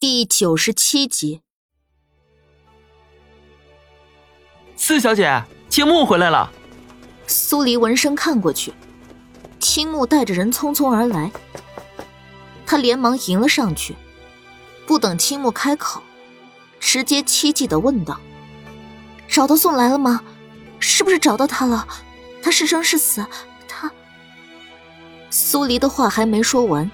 第九十七集，四小姐，青木回来了。苏黎闻声看过去，青木带着人匆匆而来，他连忙迎了上去，不等青木开口，直接凄急的问道：“找到宋来了吗？是不是找到他了？他是生是死？他……”苏黎的话还没说完，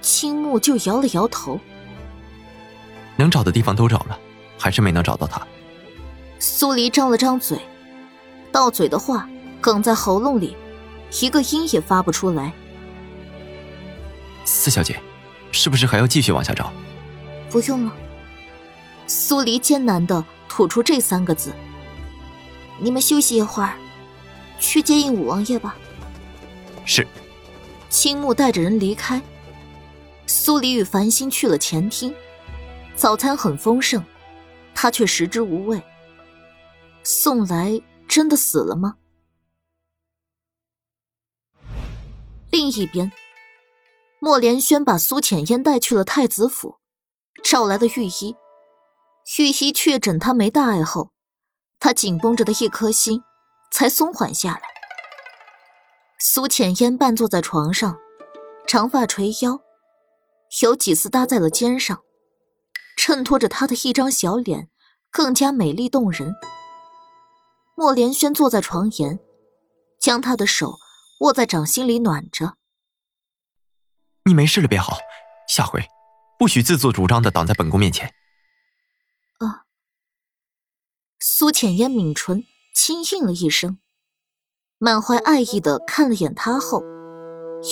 青木就摇了摇头。能找的地方都找了，还是没能找到他。苏黎张了张嘴，到嘴的话哽在喉咙里，一个音也发不出来。四小姐，是不是还要继续往下找？不用了。苏黎艰难的吐出这三个字。你们休息一会儿，去接应五王爷吧。是。青木带着人离开，苏黎与繁星去了前厅。早餐很丰盛，他却食之无味。宋来真的死了吗？另一边，莫连轩把苏浅烟带去了太子府，召来了御医。御医确诊他没大碍后，他紧绷着的一颗心才松缓下来。苏浅烟半坐在床上，长发垂腰，有几丝搭在了肩上。衬托着她的一张小脸，更加美丽动人。莫连轩坐在床沿，将她的手握在掌心里暖着。你没事了便好，下回不许自作主张的挡在本宫面前。啊！苏浅烟抿唇，轻应了一声，满怀爱意的看了眼他后，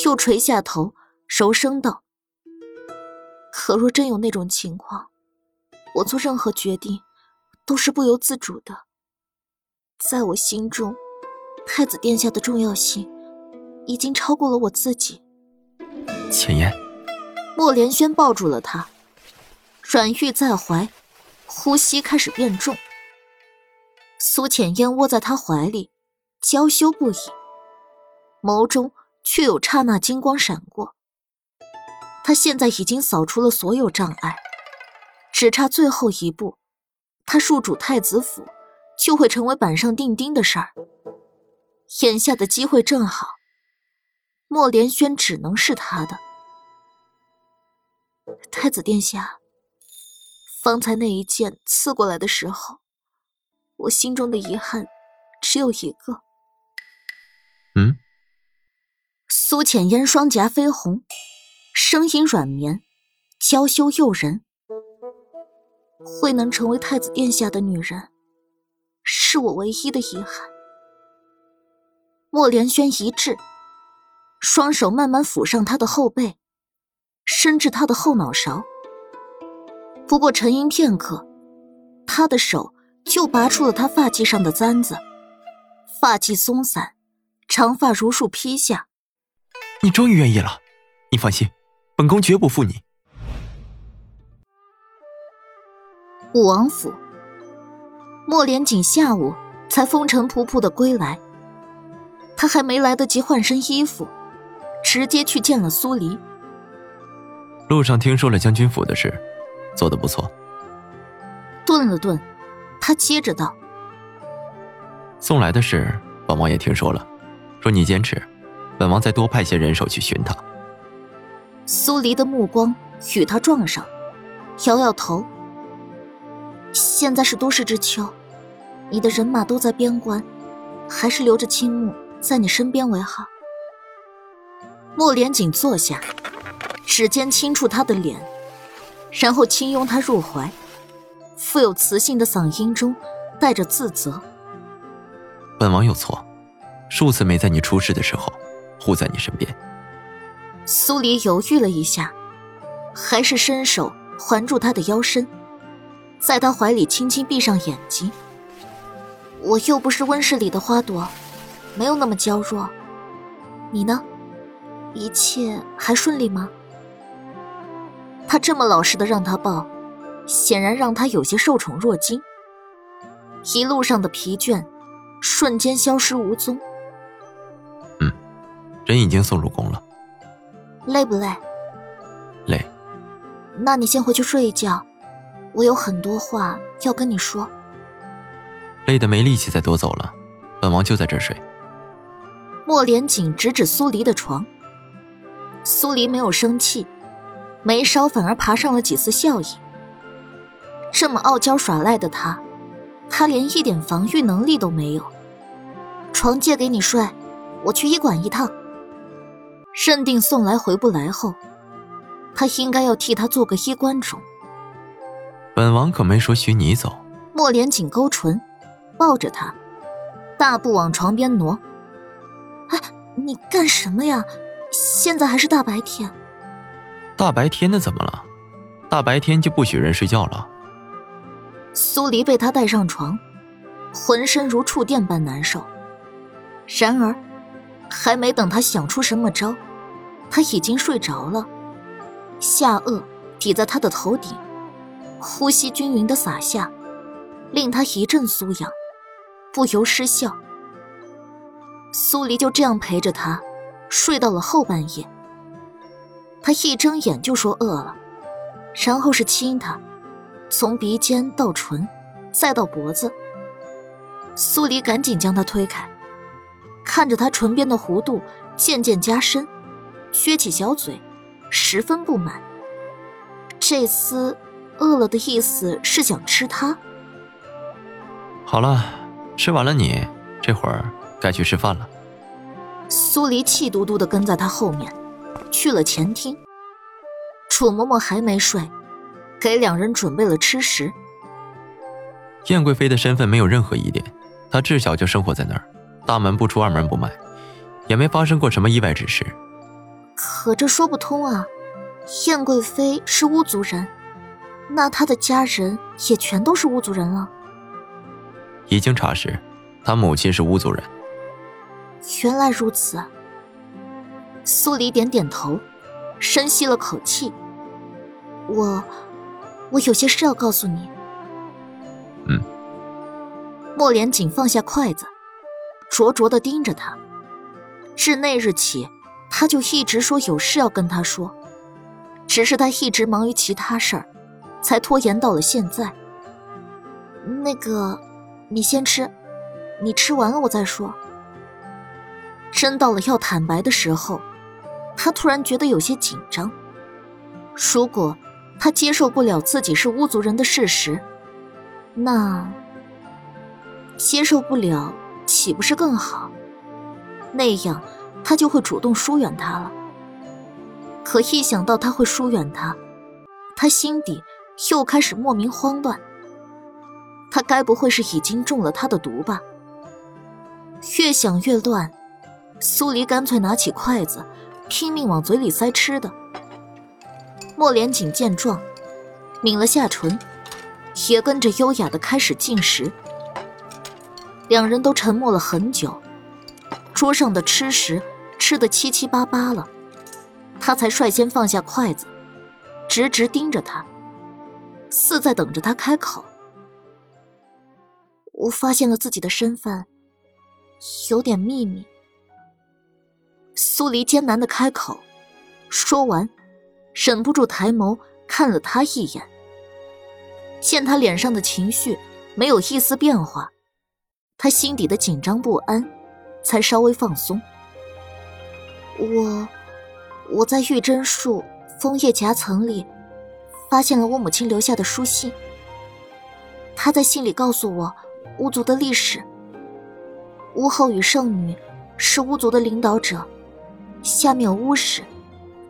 又垂下头，柔声道：“可若真有那种情况。”我做任何决定，都是不由自主的。在我心中，太子殿下的重要性已经超过了我自己。浅烟，莫连轩抱住了他，软玉在怀，呼吸开始变重。苏浅烟窝在他怀里，娇羞不已，眸中却有刹那金光闪过。他现在已经扫除了所有障碍。只差最后一步，他入主太子府，就会成为板上钉钉的事儿。眼下的机会正好，莫连轩只能是他的。太子殿下，方才那一剑刺过来的时候，我心中的遗憾只有一个。嗯。苏浅烟双颊绯红，声音软绵，娇羞诱人。会能成为太子殿下的女人，是我唯一的遗憾。莫连轩一滞，双手慢慢抚上他的后背，伸至他的后脑勺。不过沉吟片刻，他的手就拔出了他发髻上的簪子，发髻松散，长发如束披下。你终于愿意了，你放心，本宫绝不负你。武王府，莫连锦下午才风尘仆仆的归来，他还没来得及换身衣服，直接去见了苏黎。路上听说了将军府的事，做的不错。顿了顿，他接着道：“送来的事，本王也听说了，若你坚持，本王再多派些人手去寻他。”苏黎的目光与他撞上，摇摇头。现在是多事之秋，你的人马都在边关，还是留着青木在你身边为好。莫连锦坐下，指尖轻触他的脸，然后轻拥他入怀，富有磁性的嗓音中带着自责：“本王有错，数次没在你出事的时候护在你身边。”苏黎犹豫了一下，还是伸手环住他的腰身。在他怀里轻轻闭上眼睛。我又不是温室里的花朵，没有那么娇弱。你呢？一切还顺利吗？他这么老实的让他抱，显然让他有些受宠若惊。一路上的疲倦，瞬间消失无踪。嗯，人已经送入宫了。累不累？累。那你先回去睡一觉，我有很多话要跟你说。累得没力气再多走了，本王就在这儿睡。莫连锦指指苏黎的床，苏黎没有生气，眉梢反而爬上了几丝笑意。这么傲娇耍赖的他，他连一点防御能力都没有。床借给你睡，我去医馆一趟。认定送来回不来后，他应该要替他做个衣冠冢。本王可没说许你走。莫莲紧勾唇，抱着他，大步往床边挪。哎，你干什么呀？现在还是大白天。大白天的怎么了？大白天就不许人睡觉了？苏黎被他带上床，浑身如触电般难受。然而，还没等他想出什么招，他已经睡着了，下颚抵在他的头顶，呼吸均匀的洒下，令他一阵酥痒，不由失笑。苏黎就这样陪着他，睡到了后半夜。他一睁眼就说饿了，然后是亲他，从鼻尖到唇，再到脖子。苏黎赶紧将他推开。看着他唇边的弧度渐渐加深，撅起小嘴，十分不满。这厮饿了的意思是想吃它。好了，吃完了你，这会儿该去吃饭了。苏黎气嘟嘟的跟在他后面，去了前厅。楚嬷嬷还没睡，给两人准备了吃食。燕贵妃的身份没有任何疑点，她自小就生活在那儿。大门不出二门不迈，也没发生过什么意外之事。可这说不通啊！燕贵妃是巫族人，那他的家人也全都是巫族人了。已经查实，他母亲是巫族人。原来如此。苏黎点点头，深吸了口气。我，我有些事要告诉你。嗯。莫连锦放下筷子。灼灼的盯着他。自那日起，他就一直说有事要跟他说，只是他一直忙于其他事儿，才拖延到了现在。那个，你先吃，你吃完了我再说。真到了要坦白的时候，他突然觉得有些紧张。如果他接受不了自己是巫族人的事实，那接受不了。岂不是更好？那样他就会主动疏远他了。可一想到他会疏远他，他心底又开始莫名慌乱。他该不会是已经中了他的毒吧？越想越乱，苏黎干脆拿起筷子，拼命往嘴里塞吃的。莫连锦见状，抿了下唇，也跟着优雅的开始进食。两人都沉默了很久，桌上的吃食吃得七七八八了，他才率先放下筷子，直直盯着他，似在等着他开口。我发现了自己的身份，有点秘密。苏黎艰难的开口，说完，忍不住抬眸看了他一眼，见他脸上的情绪没有一丝变化。他心底的紧张不安，才稍微放松。我，我在玉珍树枫叶夹层里，发现了我母亲留下的书信。他在信里告诉我巫族的历史。巫后与圣女是巫族的领导者，下面巫使，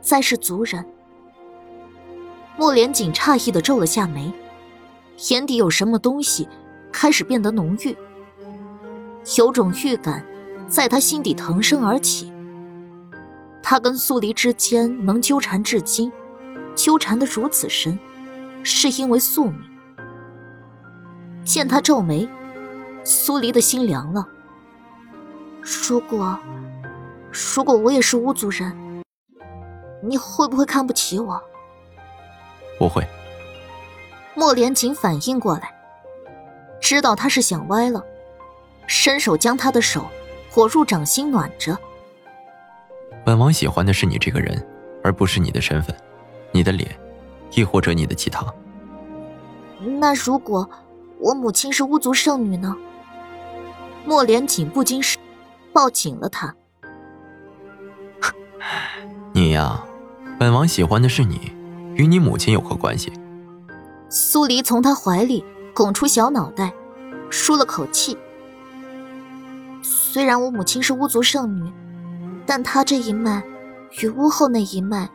再是族人。莫连锦诧异的皱了下眉，眼底有什么东西开始变得浓郁。有种预感，在他心底腾升而起。他跟苏黎之间能纠缠至今，纠缠的如此深，是因为宿命。见他皱眉，苏黎的心凉了。如果，如果我也是巫族人，你会不会看不起我？不会。莫连锦反应过来，知道他是想歪了。伸手将他的手火入掌心暖着。本王喜欢的是你这个人，而不是你的身份、你的脸、亦或者你的其他。那如果我母亲是巫族圣女呢？莫莲锦不禁是抱紧了他。你呀，本王喜欢的是你，与你母亲有何关系？苏黎从他怀里拱出小脑袋，舒了口气。虽然我母亲是巫族圣女，但她这一脉与巫后那一脉，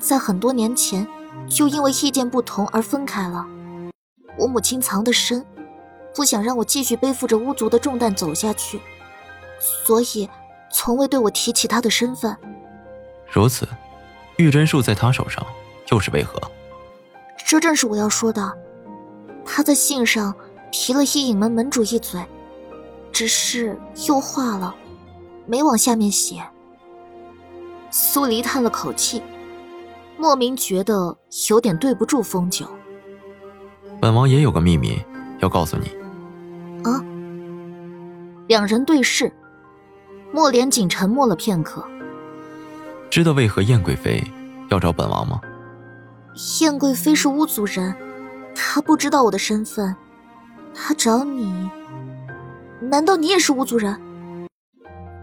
在很多年前就因为意见不同而分开了。我母亲藏得深，不想让我继续背负着巫族的重担走下去，所以从未对我提起她的身份。如此，玉针术在他手上又是为何？这正是我要说的。他在信上提了一影门门主一嘴，只是又化了，没往下面写。苏黎叹了口气，莫名觉得有点对不住风九。本王也有个秘密要告诉你。啊！两人对视，莫连锦沉默了片刻。知道为何燕贵妃要找本王吗？燕贵妃是巫族人，她不知道我的身份，她找你，难道你也是巫族人？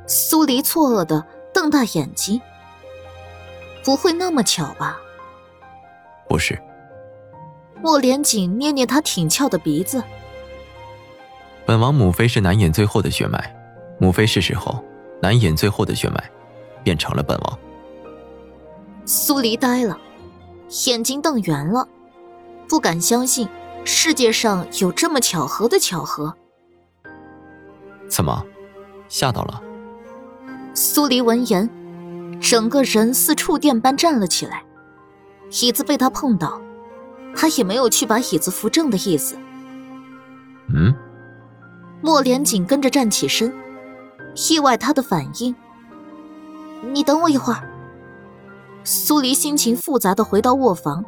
苏黎错愕的瞪大眼睛，不会那么巧吧？不是。莫连锦捏捏他挺翘的鼻子。本王母妃是南衍最后的血脉，母妃逝世后，南衍最后的血脉变成了本王。苏黎呆了，眼睛瞪圆了，不敢相信世界上有这么巧合的巧合。怎么，吓到了？苏黎闻言，整个人似触电般站了起来，椅子被他碰倒，他也没有去把椅子扶正的意思。嗯。莫连锦跟着站起身，意外他的反应。你等我一会儿。苏黎心情复杂的回到卧房，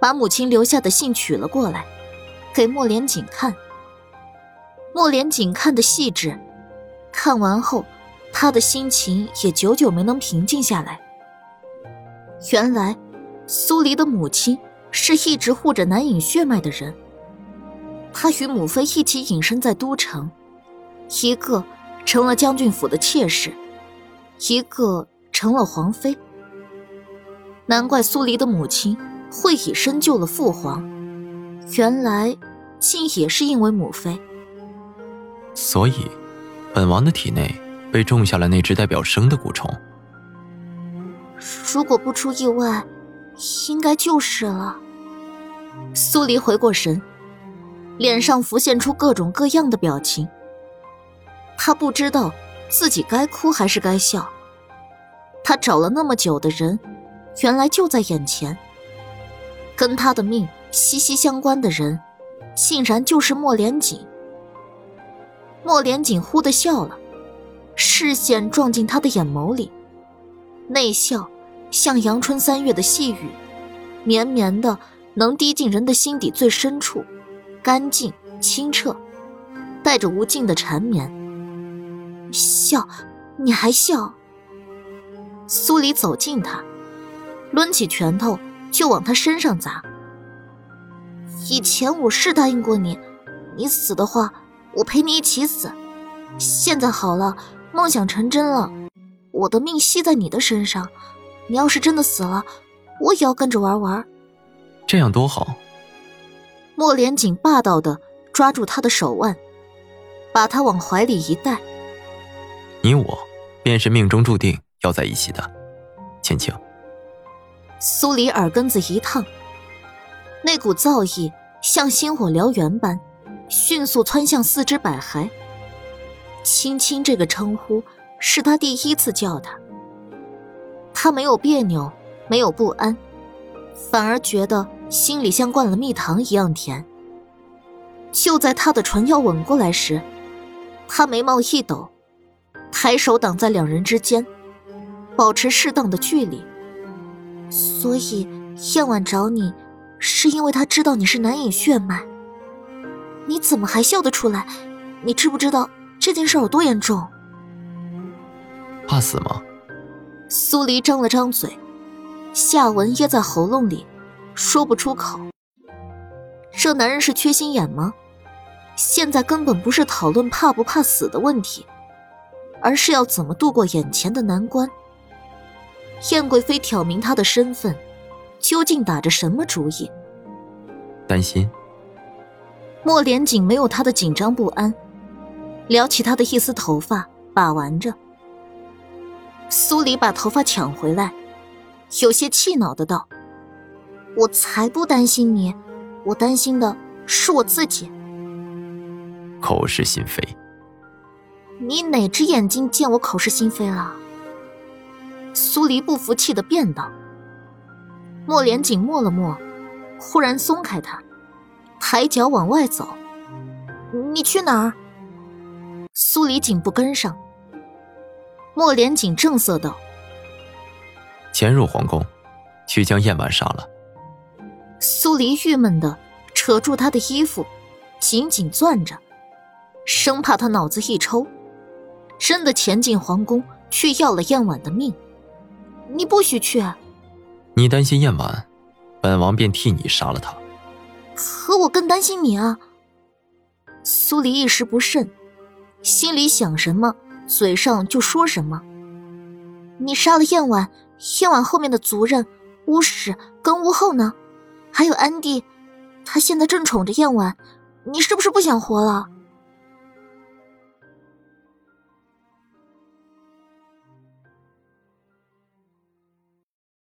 把母亲留下的信取了过来，给莫连锦看。莫连锦看的细致，看完后，他的心情也久久没能平静下来。原来，苏黎的母亲是一直护着南影血脉的人。他与母妃一起隐身在都城，一个成了将军府的妾室，一个成了皇妃。难怪苏黎的母亲会以身救了父皇，原来竟也是因为母妃。所以，本王的体内被种下了那只代表生的蛊虫。如果不出意外，应该就是了。苏黎回过神，脸上浮现出各种各样的表情。他不知道自己该哭还是该笑。他找了那么久的人。原来就在眼前，跟他的命息息相关的人，竟然就是莫连锦。莫连锦忽的笑了，视线撞进他的眼眸里，那笑像阳春三月的细雨，绵绵的，能滴进人的心底最深处，干净清澈，带着无尽的缠绵。笑，你还笑？苏黎走近他。抡起拳头就往他身上砸。以前我是答应过你，你死的话，我陪你一起死。现在好了，梦想成真了，我的命系在你的身上。你要是真的死了，我也要跟着玩玩。这样多好。莫连锦霸道的抓住他的手腕，把他往怀里一带。你我，便是命中注定要在一起的，倩倩。苏黎耳根子一烫，那股燥意像星火燎原般，迅速窜向四肢百骸。青青这个称呼是他第一次叫他，他没有别扭，没有不安，反而觉得心里像灌了蜜糖一样甜。就在他的唇要吻过来时，他眉毛一抖，抬手挡在两人之间，保持适当的距离。所以，燕婉找你，是因为他知道你是南隐血脉。你怎么还笑得出来？你知不知道这件事有多严重？怕死吗？苏黎张了张嘴，下文噎在喉咙里，说不出口。这男人是缺心眼吗？现在根本不是讨论怕不怕死的问题，而是要怎么度过眼前的难关。燕贵妃挑明他的身份，究竟打着什么主意？担心。莫连锦没有他的紧张不安，撩起他的一丝头发，把玩着。苏黎把头发抢回来，有些气恼的道：“我才不担心你，我担心的是我自己。”口是心非。你哪只眼睛见我口是心非了？苏黎不服气的辩道。莫连锦默了默，忽然松开他，抬脚往外走。你去哪儿？苏黎紧不跟上。莫连锦正色道：“潜入皇宫，去将燕婉杀了。”苏黎郁闷的扯住他的衣服，紧紧攥着。生怕他脑子一抽，真的潜进皇宫去要了燕婉的命。你不许去！你担心燕婉，本王便替你杀了她。可我更担心你啊！苏黎一时不慎，心里想什么，嘴上就说什么。你杀了燕婉，燕婉后面的族人巫使跟巫后呢？还有安迪，他现在正宠着燕婉，你是不是不想活了？